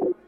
you.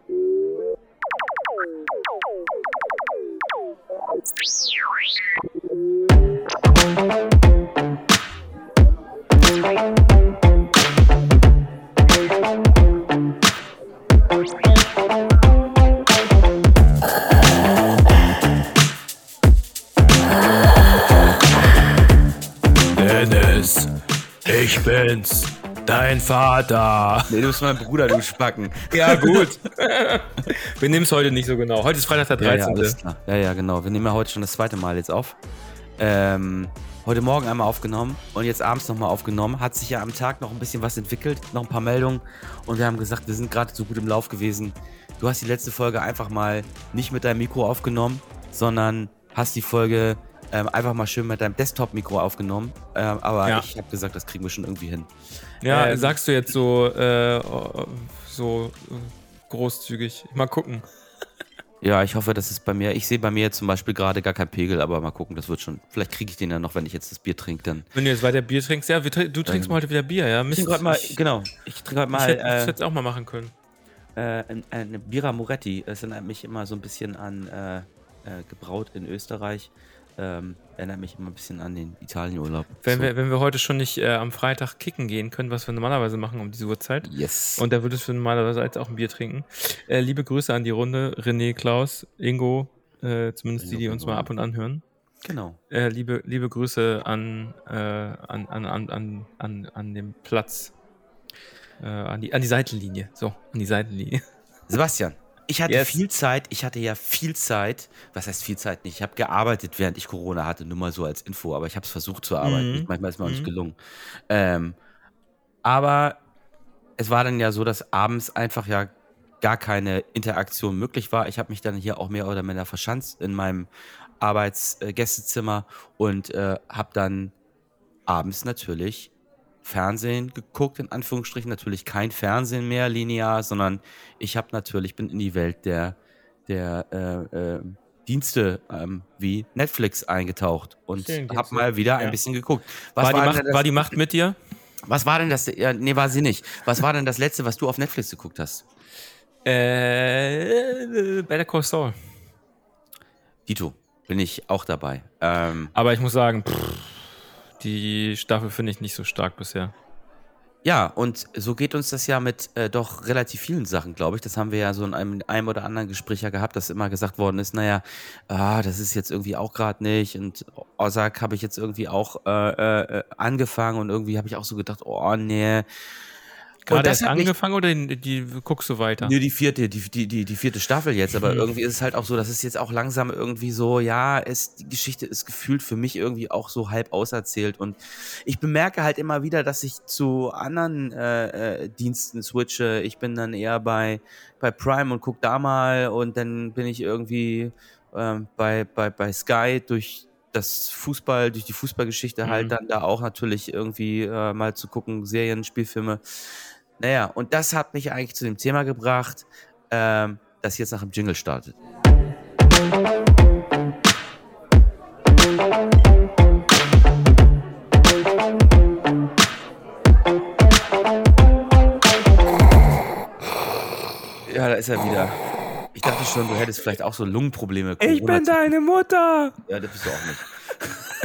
Dein Vater. Nee, du bist mein Bruder, du Spacken. Ja, gut. Wir nehmen es heute nicht so genau. Heute ist Freitag der Ja, ja, 13. alles klar. Ja, ja, genau. Wir nehmen ja heute schon das zweite Mal jetzt auf. Ähm, heute Morgen einmal aufgenommen und jetzt abends nochmal aufgenommen. Hat sich ja am Tag noch ein bisschen was entwickelt, noch ein paar Meldungen. Und wir haben gesagt, wir sind gerade so gut im Lauf gewesen. Du hast die letzte Folge einfach mal nicht mit deinem Mikro aufgenommen, sondern hast die Folge ähm, einfach mal schön mit deinem Desktop-Mikro aufgenommen. Ähm, aber Ja. ich habe gesagt, das kriegen wir schon irgendwie hin. ja, Ähm, sagst du jetzt so, äh, so äh, großzügig. Mal gucken. Ja, ich hoffe, das ist bei mir. Ich sehe bei mir zum Beispiel gerade gar keinen Pegel, aber mal gucken, das wird schon. Vielleicht kriege ich den ja noch, wenn ich jetzt das Bier trinke. Dann. Wenn du jetzt weiter Bier trinkst, ja, trin- du trinkst Ähm, mal heute wieder Bier, ja? Mist, Ich trinke heute mal, ich, genau. Ich trinke heute ich mal hätte das äh, auch mal machen können. äh, ein- eine Bira Moretti. Es erinnert mich immer so ein bisschen an äh, äh, gebraut in Österreich. Ähm, erinnert mich immer ein bisschen an den Italienurlaub. Wenn, So. wir, wenn wir heute schon nicht äh, am Freitag kicken gehen können, was wir normalerweise machen um diese Uhrzeit, Yes. und da würdest du normalerweise jetzt auch ein Bier trinken. Äh, liebe Grüße an die Runde, René, Klaus, Ingo, äh, zumindest die, die uns mal ab und an hören. genau. Äh, liebe, liebe Grüße an, äh, an, an, an, an, an, an dem Platz. Äh, an, die, an die Seitenlinie. So, an die Seitenlinie. Sebastian, ich hatte Yes. viel Zeit. Ich hatte ja viel Zeit. Was heißt viel Zeit nicht? Ich habe gearbeitet, während ich Corona hatte. Nur mal so als Info. Aber ich habe es versucht zu arbeiten. Mhm. Manchmal ist mir auch nicht Mhm. gelungen. Ähm, aber es war dann ja so, dass abends einfach ja gar keine Interaktion möglich war. Ich habe mich dann hier auch mehr oder minder verschanzt in meinem Arbeitsgästezimmer und äh, habe dann abends natürlich Fernsehen geguckt, in Anführungsstrichen. Natürlich kein Fernsehen mehr linear, sondern ich habe natürlich, bin in die Welt der, der äh, äh, Dienste ähm, wie Netflix eingetaucht und habe mal wieder Ja. ein bisschen geguckt. Was War die, war, Macht, das, war die Macht mit dir? was war denn das? Ja, nee, war sie nicht. Was war denn das letzte, was du auf Netflix geguckt hast? Äh, Better Call Saul. Dito, bin ich auch dabei. Ähm, Aber ich muss sagen, pff, die Staffel finde ich nicht so stark bisher. Ja, und so geht uns das ja mit äh, doch relativ vielen Sachen, glaube ich. Das haben wir ja so in einem, einem oder anderen Gespräch ja gehabt, dass immer gesagt worden ist, naja, ah, das ist jetzt irgendwie auch gerade nicht. Und Ozark habe ich jetzt irgendwie auch äh, äh, angefangen und irgendwie habe ich auch so gedacht, oh nee. Gerade das erst angefangen oder die, die guckst du weiter? Nö, die vierte, die, die, die, die vierte Staffel jetzt, aber Hm. irgendwie ist es halt auch so, dass es jetzt auch langsam irgendwie so, ja, es, die Geschichte ist gefühlt für mich irgendwie auch so halb auserzählt und ich bemerke halt immer wieder, dass ich zu anderen äh, äh, Diensten switche. Ich bin dann eher bei, bei Prime und guck da mal und dann bin ich irgendwie ähm, bei, bei, bei Sky durch das Fußball, durch die Fußballgeschichte Mhm. halt dann da auch natürlich irgendwie äh, mal zu gucken, Serien, Spielfilme. Naja, und das hat mich eigentlich zu dem Thema gebracht, ähm, das jetzt nach dem Jingle startet. Ja, da ist er wieder. Ich dachte schon, du hättest vielleicht auch so Lungenprobleme. ich bin Corona- deine Mutter! Ja, das bist du auch nicht.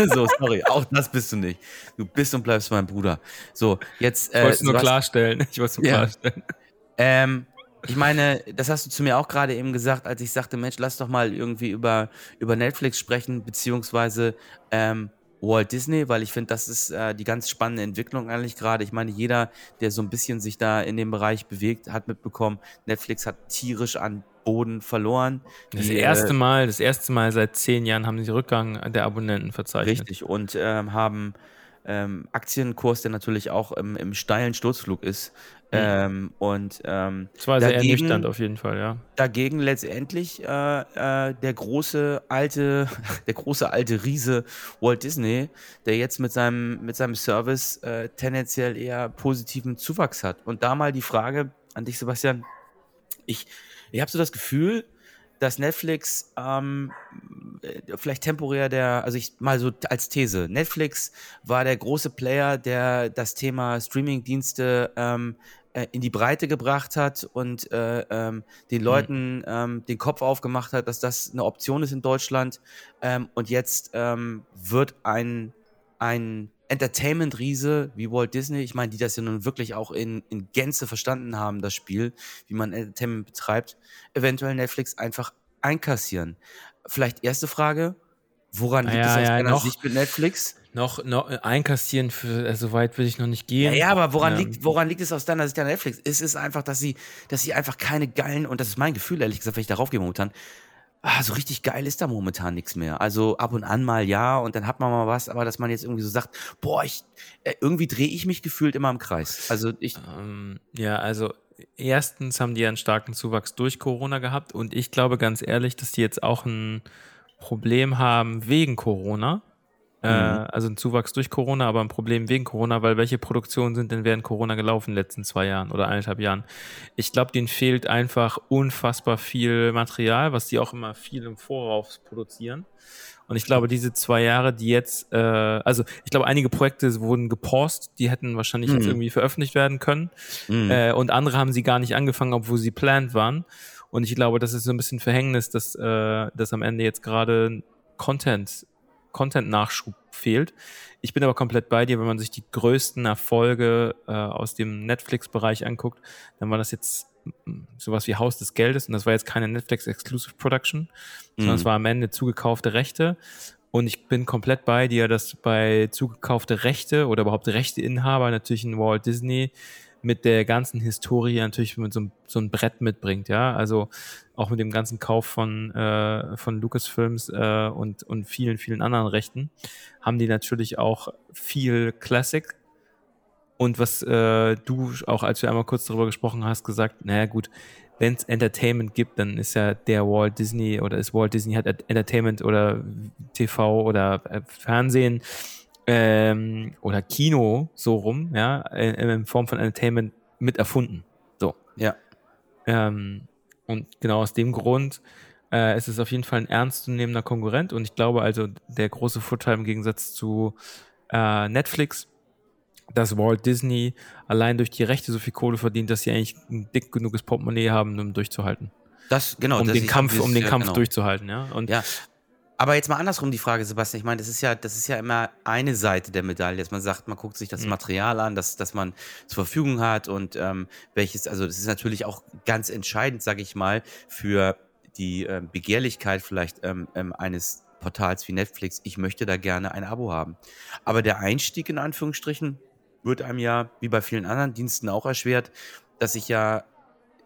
so, sorry, auch das bist du nicht. Du bist und bleibst mein Bruder. So, jetzt. Ich wollte es nur Sebastian- klarstellen. Ich wollte es nur Ja. klarstellen. Ähm, ich meine, das hast du zu mir auch gerade eben gesagt, als ich sagte, Mensch, lass doch mal irgendwie über, über Netflix sprechen, beziehungsweise ähm, Walt Disney, weil ich finde, das ist äh, die ganz spannende Entwicklung eigentlich gerade. Ich meine, jeder, der so ein bisschen sich da in dem Bereich bewegt, hat mitbekommen, Netflix hat tierisch an Boden verloren. Das Die, erste äh, Mal, das erste Mal seit zehn Jahren haben sie Rückgang der Abonnenten verzeichnet. Richtig, und ähm, haben ähm, Aktienkurs, der natürlich auch im, im steilen Sturzflug ist. Ähm, und ähm, Das war sehr Dagegen- ernüchternd auf jeden Fall, ja. dagegen letztendlich äh, äh, der große alte, der große alte Riese Walt Disney, der jetzt mit seinem, mit seinem Service äh, tendenziell eher positiven Zuwachs hat. Und da mal die Frage an dich, Sebastian. Ich, ich habe so das Gefühl, dass Netflix ähm, äh, vielleicht temporär der, also ich mal so als These, Netflix war der große Player, der das Thema Streamingdienste ähm, äh, in die Breite gebracht hat und äh, ähm, den hm. Leuten ähm, den Kopf aufgemacht hat, dass das eine Option ist in Deutschland. Ähm, und jetzt ähm, wird ein, ein Entertainment-Riese wie Walt Disney, ich meine, die das ja nun wirklich auch in, in Gänze verstanden haben, das Spiel, wie man Entertainment betreibt, eventuell Netflix einfach einkassieren. Vielleicht erste Frage, woran liegt ja, es aus ja, deiner noch, Sicht mit Netflix? Noch, noch einkassieren, für, äh, so weit will ich noch nicht gehen. Ja, ja aber woran, ähm, liegt, woran liegt es aus deiner Sicht an Netflix? Es ist einfach, dass sie, dass sie einfach keine geilen, und das ist mein Gefühl, ehrlich gesagt, wenn ich darauf gehe momentan, ah, so richtig geil ist da momentan nichts mehr. Also ab und an mal ja und dann hat man mal was, aber dass man jetzt irgendwie so sagt, boah, ich, äh, irgendwie drehe ich mich gefühlt immer im Kreis. Also ich. Ähm, ja, also erstens haben die einen starken Zuwachs durch Corona gehabt und ich glaube ganz ehrlich, dass die jetzt auch ein Problem haben wegen Corona. Äh, mhm. also ein Zuwachs durch Corona, aber ein Problem wegen Corona, weil welche Produktionen sind denn während Corona gelaufen in den letzten zwei Jahren oder eineinhalb Jahren? Ich glaube, denen fehlt einfach unfassbar viel Material, was die auch immer viel im Voraus produzieren. Und ich glaube, diese zwei Jahre, die jetzt, äh, also ich glaube, einige Projekte wurden gepost, die hätten wahrscheinlich mhm. jetzt irgendwie veröffentlicht werden können. Mhm. Äh, und andere haben sie gar nicht angefangen, obwohl sie planned waren. Und ich glaube, das ist so ein bisschen Verhängnis, dass, äh, dass am Ende jetzt gerade Content Content-Nachschub fehlt. Ich bin aber komplett bei dir, wenn man sich die größten Erfolge äh, aus dem Netflix-Bereich anguckt, dann war das jetzt mm, sowas wie Haus des Geldes und das war jetzt keine Netflix Exclusive Production, sondern es mhm. war am Ende zugekaufte Rechte. Und ich bin komplett bei dir, dass bei zugekaufte Rechte oder überhaupt Rechteinhaber natürlich ein Walt Disney mit der ganzen Historie natürlich mit so, so ein Brett mitbringt, ja. Also auch mit dem ganzen Kauf von, äh, von Lucasfilms äh, und, und vielen, vielen anderen Rechten, haben die natürlich auch viel Classic. Und was äh, du auch, als wir einmal kurz darüber gesprochen hast, gesagt, naja gut, wenn es Entertainment gibt, dann ist ja der Walt Disney oder ist Walt Disney hat Entertainment oder TV oder äh, Fernsehen ähm, oder Kino so rum, ja, in, in, Form von Entertainment mit erfunden. So. Ja. Ähm, und genau aus dem Grund äh, ist es auf jeden Fall ein ernstzunehmender Konkurrent und ich glaube also, der große Vorteil im Gegensatz zu äh, Netflix, dass Walt Disney allein durch die Rechte so viel Kohle verdient, dass sie eigentlich ein dick genuges Portemonnaie haben, um durchzuhalten. Das, genau, um das den Kampf, um den ja, Kampf genau. durchzuhalten, ja. Und ja, aber jetzt mal andersrum die Frage, Sebastian. Ich meine, das ist ja, das ist ja immer eine Seite der Medaille, dass man sagt, man guckt sich das mhm. Material an, das, das man zur Verfügung hat und ähm, welches, also das ist natürlich auch ganz entscheidend, sage ich mal, für die ähm, Begehrlichkeit vielleicht ähm, ähm, eines Portals wie Netflix. Ich möchte da gerne ein Abo haben. Aber der Einstieg in Anführungsstrichen wird einem ja, wie bei vielen anderen Diensten auch erschwert, dass ich ja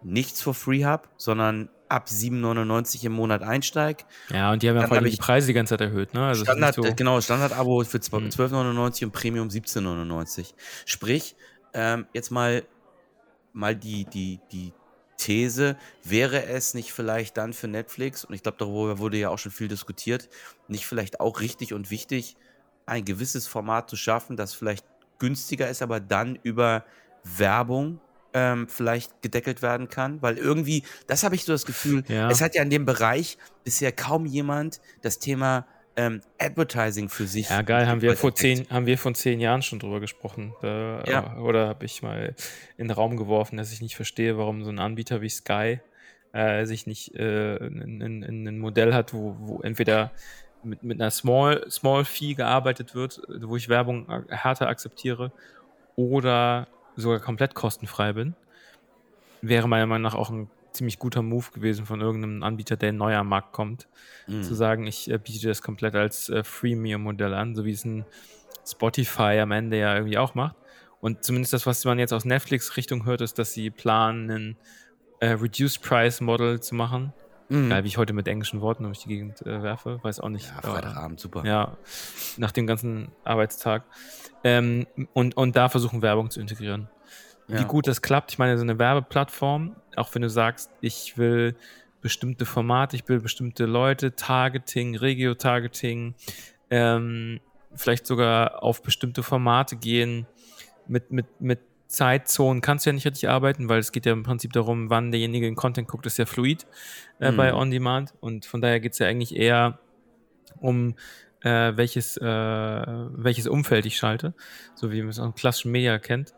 nichts for free habe, sondern ab 7,99 im Monat einsteige. Ja, und die haben ja vor allem die Preise die ganze Zeit erhöht, ne? Also Standard, so genau, Standard-Abo für 12,99 mhm. und Premium 17,99. Sprich, ähm, jetzt mal, mal die, die, die These, wäre es nicht vielleicht dann für Netflix, und ich glaube, darüber wurde ja auch schon viel diskutiert, nicht vielleicht auch richtig und wichtig, ein gewisses Format zu schaffen, das vielleicht günstiger ist, aber dann über Werbung ähm, vielleicht gedeckelt werden kann, weil irgendwie, das habe ich so das Gefühl, ja. es hat ja in dem Bereich bisher kaum jemand das Thema ähm, Advertising für sich. Ja, geil, haben wir vor zehn, haben wir vor zehn Jahren schon drüber gesprochen. Da, ja. Oder habe ich mal in den Raum geworfen, dass ich nicht verstehe, warum so ein Anbieter wie Sky äh, sich nicht äh, in, in, in ein Modell hat, wo, wo entweder mit, mit einer Small, Small Fee gearbeitet wird, wo ich Werbung härter akzeptiere, oder sogar komplett kostenfrei bin, wäre meiner Meinung nach auch ein ziemlich guter Move gewesen von irgendeinem Anbieter, der neu am Markt kommt, mhm. zu sagen, ich äh, biete das komplett als äh, Freemium-Modell an, so wie es ein Spotify am Ende ja irgendwie auch macht. Und zumindest das, was man jetzt aus Netflix-Richtung hört, ist, dass sie planen, ein äh, Reduced Price Model zu machen. Mhm. Geil, wie ich heute mit englischen Worten durch die Gegend äh, werfe, weiß auch nicht. Ja, Freitagabend, super. Ja, nach dem ganzen Arbeitstag. Ähm, und, und da versuchen, Werbung zu integrieren. Ja. Wie gut das klappt, ich meine, so eine Werbeplattform, auch wenn du sagst, ich will bestimmte Formate, ich will bestimmte Leute, Targeting, Regio-Targeting, ähm, vielleicht sogar auf bestimmte Formate gehen, mit, mit, mit Zeitzonen kannst du ja nicht richtig arbeiten, weil es geht ja im Prinzip darum, wann derjenige den Content guckt, ist ja fluid äh, mhm. bei On Demand. Und von daher geht es ja eigentlich eher um äh, welches, äh, welches Umfeld ich schalte, so wie man es aus klassischen Media kennt.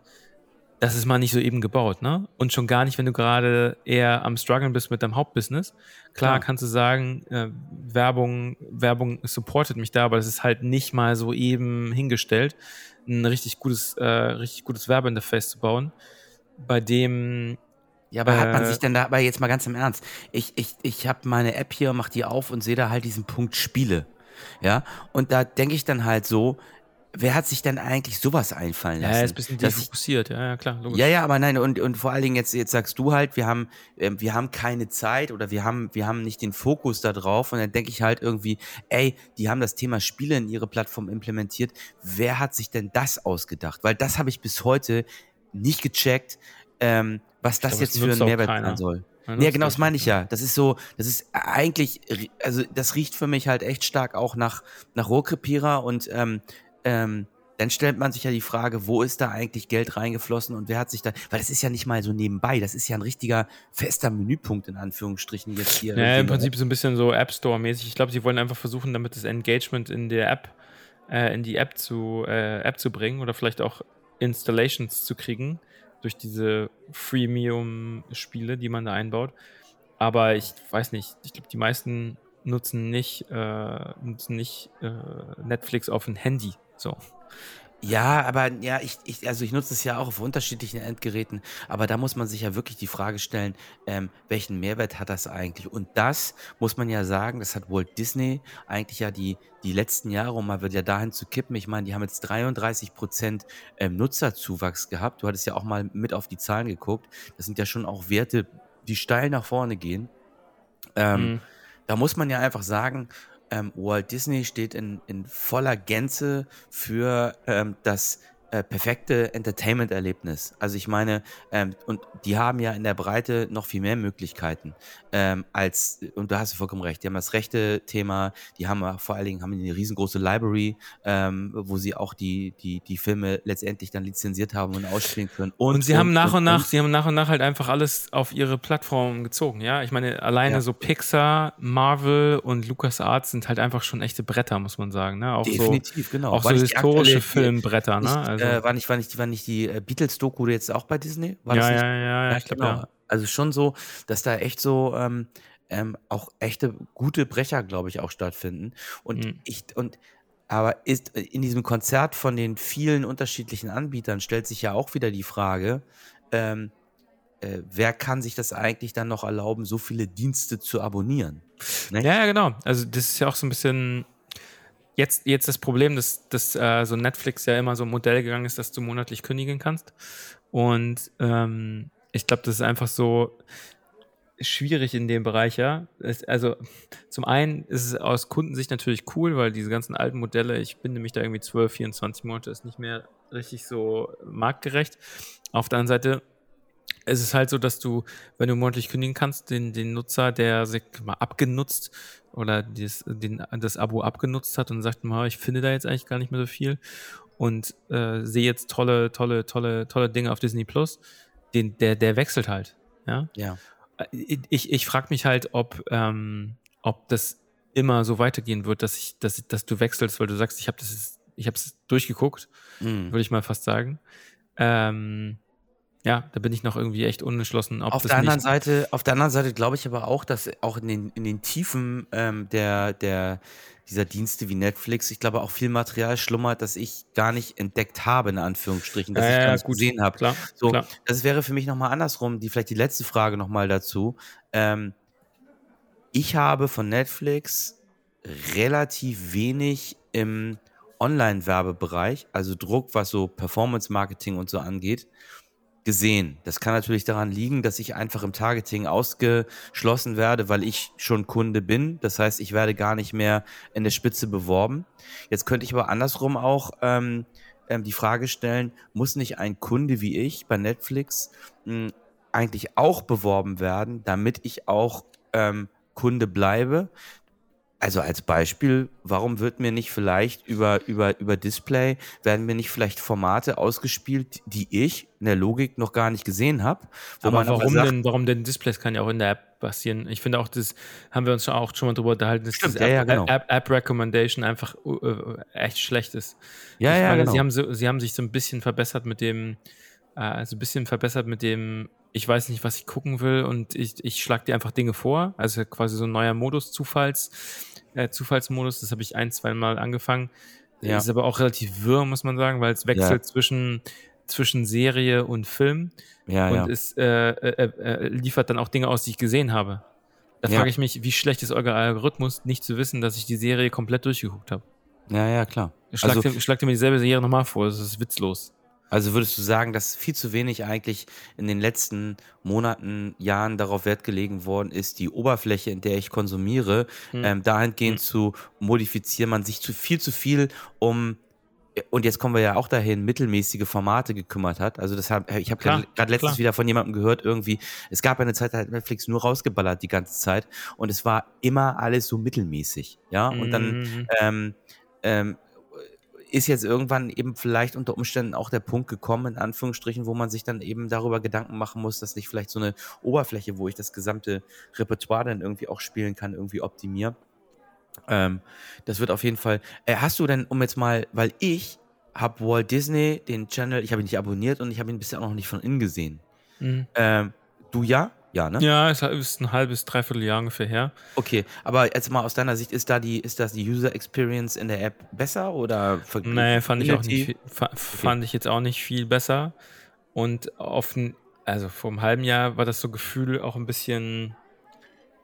Das ist mal nicht so eben gebaut, ne? Und schon gar nicht, wenn du gerade eher am struggeln bist mit deinem Hauptbusiness. Klar, Klar. kannst du sagen, äh, Werbung, Werbung supportet mich da, aber das ist halt nicht mal so eben hingestellt, ein richtig gutes, äh, richtig gutes Werbeinterface zu bauen, bei dem ja, aber äh, hat man sich denn da, aber jetzt mal ganz im Ernst, ich, ich, ich habe meine App hier, mach die auf und sehe da halt diesen Punkt Spiele. Ja, und da denke ich dann halt so, wer hat sich denn eigentlich sowas einfallen lassen? Ja, ist ein bisschen defokussiert, ja, ja, klar, logisch. Ja, ja, aber nein, und, und vor allen Dingen jetzt, jetzt sagst du halt, wir haben, äh, wir haben keine Zeit oder wir haben, wir haben nicht den Fokus da drauf und dann denke ich halt irgendwie, ey, die haben das Thema Spiele in ihre Plattform implementiert. Wer hat sich denn das ausgedacht? Weil das habe ich bis heute nicht gecheckt, ähm, was das glaube, jetzt für ein Mehrwert sein soll. Ja, genau, das meine ich ja. Das ist so, das ist eigentlich, also das riecht für mich halt echt stark auch nach, nach Rohrkrepierer und ähm, ähm, dann stellt man sich ja die Frage, wo ist da eigentlich Geld reingeflossen und wer hat sich da, weil das ist ja nicht mal so nebenbei, das ist ja ein richtiger fester Menüpunkt in Anführungsstrichen jetzt hier. Ja, im Prinzip so ein bisschen so App Store mäßig. Ich glaube, sie wollen einfach versuchen, damit das Engagement in der App, äh, in die App zu, äh, App zu bringen oder vielleicht auch Installations zu kriegen durch diese Freemium-Spiele, die man da einbaut. Aber ich weiß nicht, ich glaube, die meisten nutzen nicht, äh, nutzen nicht äh, Netflix auf ein Handy. So. Ja, aber ja, ich, ich, also ich nutze es ja auch auf unterschiedlichen Endgeräten, aber da muss man sich ja wirklich die Frage stellen, ähm, welchen Mehrwert hat das eigentlich? Und das muss man ja sagen, das hat Walt Disney eigentlich ja die, die letzten Jahre, um mal wieder dahin zu kippen. Ich meine, die haben jetzt 33 Prozent ähm, Nutzerzuwachs gehabt. Du hattest ja auch mal mit auf die Zahlen geguckt. Das sind ja schon auch Werte, die steil nach vorne gehen. Ähm, mhm. Da muss man ja einfach sagen, ähm, Walt Disney steht in, in voller Gänze für ähm, das äh, perfekte Entertainment-Erlebnis. Also ich meine, ähm, und die haben ja in der Breite noch viel mehr Möglichkeiten ähm, als, und da hast du vollkommen recht, die haben das rechte Thema, die haben vor allen Dingen haben eine riesengroße Library, ähm, wo sie auch die, die, die Filme letztendlich dann lizenziert haben und ausspielen können. Und, und sie und, haben nach und, und nach, sie haben nach und nach halt einfach alles auf ihre Plattform gezogen, ja. Ich meine, alleine ja. so Pixar, Marvel und LucasArts sind halt einfach schon echte Bretter, muss man sagen. Ne? Auch Definitiv, so, genau. Auch War so historische Filmbretter, ne? Also. Äh, war, nicht, war, nicht, war nicht die äh, Beatles-Doku jetzt auch bei Disney? War ja, ja, ja, ja, ja, ich glaube, genau. ja. Also schon so, dass da echt so ähm, ähm, auch echte gute Brecher, glaube ich, auch stattfinden. Und mhm. ich, und aber ist in diesem Konzert von den vielen unterschiedlichen Anbietern stellt sich ja auch wieder die Frage, ähm, äh, wer kann sich das eigentlich dann noch erlauben, so viele Dienste zu abonnieren? Ne? Ja, ja, genau. Also das ist ja auch so ein bisschen jetzt, jetzt das Problem, dass, dass äh, so Netflix ja immer so ein Modell gegangen ist, dass du monatlich kündigen kannst. Und ähm, ich glaube, das ist einfach so schwierig in dem Bereich, ja. Es, also zum einen ist es aus Kundensicht natürlich cool, weil diese ganzen alten Modelle, ich binde mich da irgendwie 12, 24 Monate, ist nicht mehr richtig so marktgerecht. Auf der anderen Seite es ist halt so, dass du, wenn du monatlich kündigen kannst, den, den Nutzer, der sich mal abgenutzt oder das, den, das Abo abgenutzt hat und sagt mal, ich finde da jetzt eigentlich gar nicht mehr so viel und äh, sehe jetzt tolle, tolle, tolle, tolle Dinge auf Disney Plus, den, der, der wechselt halt. Ja. ja. Äh, ich, ich frage mich halt, ob, ähm, ob das immer so weitergehen wird, dass ich, dass, dass du wechselst, weil du sagst, ich habe das, ich habe es durchgeguckt, mhm. würde ich mal fast sagen. Ähm, ja, da bin ich noch irgendwie echt unentschlossen. auf der anderen Seite, auf der anderen Seite glaube ich aber auch, dass auch in den, in den Tiefen ähm, der, der, dieser Dienste wie Netflix, ich glaube auch viel Material schlummert, das ich gar nicht entdeckt habe, in Anführungsstrichen, das ja, ich gar nicht gut. gesehen habe. So, klar. das wäre für mich nochmal andersrum, die vielleicht die letzte Frage nochmal dazu. Ähm, ich habe von Netflix relativ wenig im Online-Werbebereich, also Druck, was so Performance-Marketing und so angeht, gesehen. Das kann natürlich daran liegen, dass ich einfach im Targeting ausgeschlossen werde, weil ich schon Kunde bin. Das heißt, ich werde gar nicht mehr in der Spitze beworben. Jetzt könnte ich aber andersrum auch ähm, ähm, die Frage stellen, muss nicht ein Kunde wie ich bei Netflix hm, eigentlich auch beworben werden, damit ich auch ähm, Kunde bleibe? Also als Beispiel, warum wird mir nicht vielleicht über, über, über Display, werden mir nicht vielleicht Formate ausgespielt, die ich in der Logik noch gar nicht gesehen habe? Aber warum sagt, denn, warum denn Displays kann ja auch in der App passieren? Ich finde auch, das haben wir uns auch schon mal drüber unterhalten, dass Stimmt, ja, ja, genau. App, App, Recommendation einfach uh, echt schlecht ist. Ja, ich ja, meine, genau. Sie haben, so, sie haben sich so ein bisschen verbessert mit dem, äh, also ein bisschen verbessert mit dem, ich weiß nicht, was ich gucken will und ich, ich schlage dir einfach Dinge vor. Also quasi so ein neuer Modus, Zufalls, äh, Zufallsmodus, das habe ich ein, zwei Mal angefangen. Ja. Ist aber auch relativ wirr, muss man sagen, weil es wechselt ja. zwischen, zwischen Serie und Film. Ja, und ja. es äh, äh, äh, liefert dann auch Dinge aus, die ich gesehen habe. Da frage ich mich, wie schlecht ist euer Algorithmus, nicht zu wissen, dass ich die Serie komplett durchgeguckt habe. Ja, ja, klar. Schlagt, also, dir, schlagt dir mir dieselbe Serie nochmal vor, das ist witzlos. Also würdest du sagen, dass viel zu wenig eigentlich in den letzten Monaten, Jahren darauf Wert gelegen worden ist, die Oberfläche, in der ich konsumiere, hm. ähm, dahingehend hm. zu modifizieren, man sich zu viel zu viel um und jetzt kommen wir ja auch dahin, mittelmäßige Formate gekümmert hat. Also das hab, ich habe gerade letztens klar. wieder von jemandem gehört, irgendwie, es gab eine Zeit, da hat Netflix nur rausgeballert die ganze Zeit und es war immer alles so mittelmäßig, ja. Und dann mhm. ähm, ähm, ist jetzt irgendwann eben vielleicht unter Umständen auch der Punkt gekommen, in Anführungsstrichen, wo man sich dann eben darüber Gedanken machen muss, dass ich vielleicht so eine Oberfläche, wo ich das gesamte Repertoire dann irgendwie auch spielen kann, irgendwie optimiere. Ähm, das wird auf jeden Fall. Äh, hast du denn, um jetzt mal, weil ich habe Walt Disney, den Channel, ich habe ihn nicht abonniert und ich habe ihn bisher auch noch nicht von innen gesehen. Mhm. Ähm, du ja? Ja, ne? Ja, es ist ein halbes, dreiviertel Jahr ungefähr her. Okay, aber jetzt mal aus deiner Sicht, ist da die, ist das die User Experience in der App besser oder? Nee, fand ich auch nicht, fand ich jetzt auch nicht viel besser. Und auf also vor einem halben Jahr war das so Gefühl auch ein bisschen,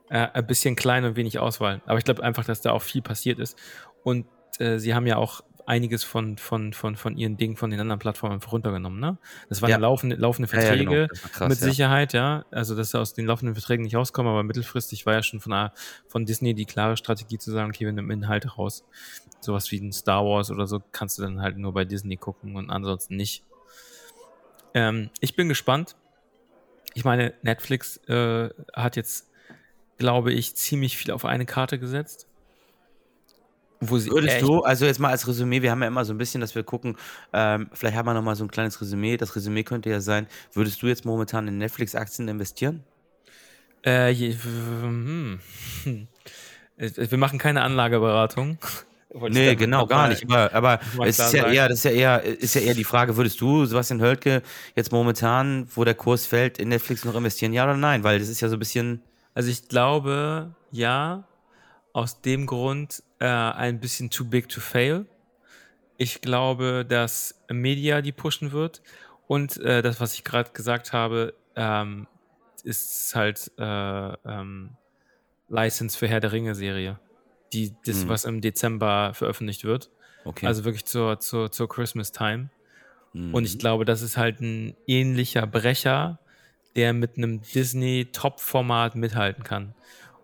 äh, ein bisschen klein und wenig Auswahl. Aber ich glaube einfach, dass da auch viel passiert ist. Und äh, sie haben ja auch einiges von, von, von, von ihren Dingen von den anderen Plattformen runtergenommen. Ne? Das waren ja. laufende, laufende Verträge ja, ja, genau. krass, mit Sicherheit, ja. Also, dass sie aus den laufenden Verträgen nicht rauskommen, aber mittelfristig war ja schon von, von Disney die klare Strategie zu sagen, okay, wir nehmen Inhalte raus. Sowas wie ein Star Wars oder so kannst du dann halt nur bei Disney gucken und ansonsten nicht. Ähm, ich bin gespannt. Ich meine, Netflix äh, hat jetzt, glaube ich, ziemlich viel auf eine Karte gesetzt Würdest du, also jetzt mal als Resümee, wir haben ja immer so ein bisschen, dass wir gucken, ähm, vielleicht haben wir noch mal so ein kleines Resümee. Das Resümee könnte ja sein, würdest du jetzt momentan in Netflix-Aktien investieren? Äh, je, hm. Wir machen keine Anlageberatung. Nee, genau, gar nicht. Aber, aber es ist ja eher, das ist ja eher, ist ja eher die Frage, würdest du, Sebastian Hölke, jetzt momentan, wo der Kurs fällt, in Netflix noch investieren, ja oder nein? Weil das ist ja so ein bisschen. Also ich glaube, ja, aus dem Grund äh, ein bisschen too big to fail. Ich glaube, dass Media die pushen wird. Und äh, das, was ich gerade gesagt habe, ähm, ist halt äh, ähm, License für Herr der Ringe-Serie. Die, das, hm. was im Dezember veröffentlicht wird. Okay. Also wirklich zur, zur, zur Christmas Time. Mhm. Und ich glaube, das ist halt ein ähnlicher Brecher, der mit einem Disney-Top-Format mithalten kann.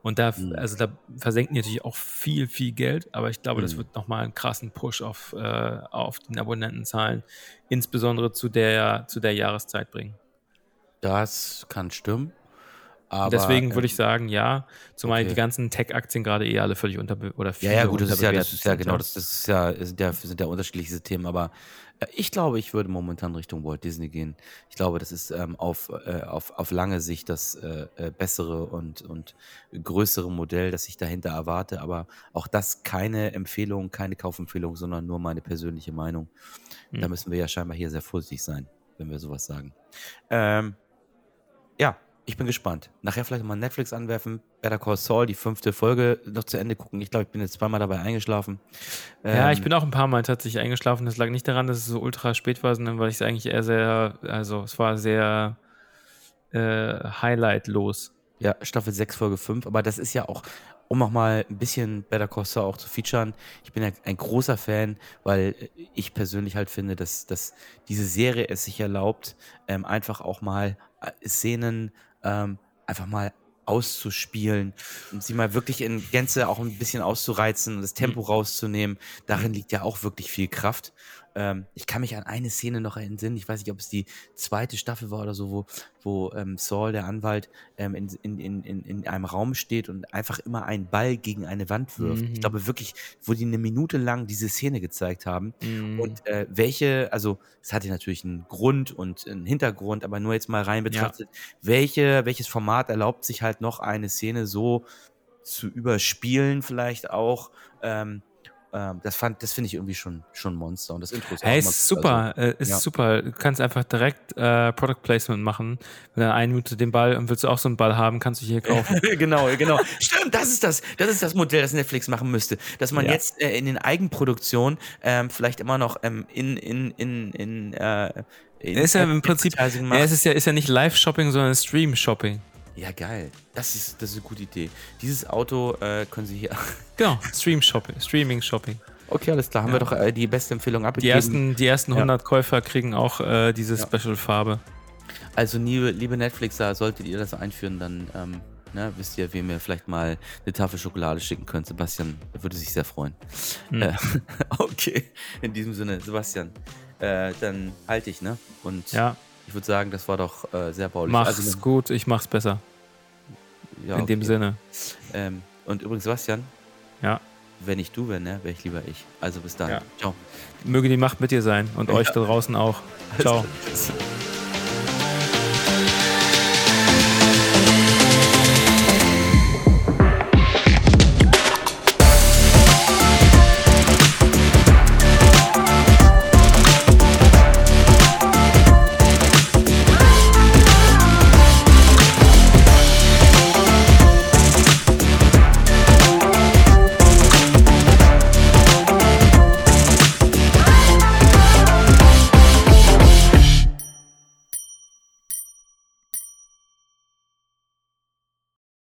Und da, mhm. also da versenken die natürlich auch viel, viel Geld, aber ich glaube, mhm. das wird nochmal einen krassen Push auf, äh, auf den Abonnentenzahlen, insbesondere zu der, zu der Jahreszeit bringen. Das kann stimmen. Aber, Deswegen würde ich sagen, ja, zumal okay. die ganzen Tech-Aktien gerade eh alle völlig unter oder Ja, ja, gut, das ist ja, das ist ja genau, das, ist ja, sind ja, sind ja unterschiedliche Themen, aber äh, ich glaube, ich würde momentan Richtung Walt Disney gehen. Ich glaube, das ist ähm, auf, äh, auf, auf lange Sicht das äh, äh, bessere und, und größere Modell, das ich dahinter erwarte. Aber auch das keine Empfehlung, keine Kaufempfehlung, sondern nur meine persönliche Meinung. Mhm. Da müssen wir ja scheinbar hier sehr vorsichtig sein, wenn wir sowas sagen. Ähm, ja, ich bin gespannt. Nachher vielleicht mal Netflix anwerfen, Better Call Saul, die fünfte Folge noch zu Ende gucken. Ich glaube, ich bin jetzt zweimal dabei eingeschlachen. Ja, ähm, ich bin auch ein paar Mal tatsächlich eingeschlafen. Das lag nicht daran, dass es so ultra spät war, sondern weil ich es eigentlich eher sehr, also es war sehr äh, highlightlos. Ja, Staffel 6, Folge 5. Aber das ist ja auch, um auch mal ein bisschen Better Call Saul auch zu featuren. Ich bin ja ein großer Fan, weil ich persönlich halt finde, dass, dass diese Serie es sich erlaubt, ähm, einfach auch mal äh, Szenen ähm, einfach mal auszuspielen und sie mal wirklich in Gänze auch ein bisschen auszureizen und das Tempo mhm. rauszunehmen. Darin liegt ja auch wirklich viel Kraft. Ähm, ich kann mich an eine Szene noch entsinnen. Ich weiß nicht, ob es die zweite Staffel war oder so, wo, wo ähm, Saul, der Anwalt, ähm, in, in, in, in einem Raum steht und einfach immer einen Ball gegen eine Wand wirft. Mhm. Ich glaube wirklich, wo die eine Minute lang diese Szene gezeigt haben. Mhm. Und äh, welche, also es hatte natürlich einen Grund und einen Hintergrund, aber nur jetzt mal rein betrachtet, ja. welche, welches Format erlaubt sich halt noch eine Szene so zu überspielen, vielleicht auch. Ähm, ähm, das fand, das finde ich irgendwie schon, schon Monster. Und das Intro ist hey, ist super, also, äh, ist ja. super. Du kannst einfach direkt äh, Product Placement machen. Wenn du eine Minute den Ball und willst du auch so einen Ball haben, kannst du hier kaufen. genau, genau. Stimmt, das ist das. Das ist das Modell, das Netflix machen müsste. Dass man ja. jetzt äh, in den Eigenproduktionen ähm, vielleicht immer noch ähm, in, in, in, in, äh, in ist ja im Prinzip, ja, es ist ja, ist ja nicht Live-Shopping, sondern Stream-Shopping. Ja, geil. Das ist, das ist eine gute Idee. Dieses Auto äh, können Sie hier. Genau, Stream Shopping, Streaming Shopping. Okay, alles klar. Haben ja. wir doch äh, die beste Empfehlung abgegeben. Die ersten, die ersten 100 ja. Käufer kriegen auch äh, diese ja. Special-Farbe. Also, liebe, liebe Netflixer, solltet ihr das einführen, dann ähm, ne, wisst ihr, wem ihr vielleicht mal eine Tafel Schokolade schicken könnt. Sebastian würde sich sehr freuen. Hm. Äh, okay, in diesem Sinne, Sebastian, äh, dann halte ich, ne? Und ja. ich würde sagen, das war doch äh, sehr baulich. Mach's also, gut, ich mach's besser. Ja, in okay. dem Sinne. Ähm, und übrigens, Sebastian. Ja. Wenn ich du wäre, ne, wäre ich lieber ich. Also bis dann. Ja. Ciao. Möge die Macht mit dir sein und euch da draußen auch. Ciao.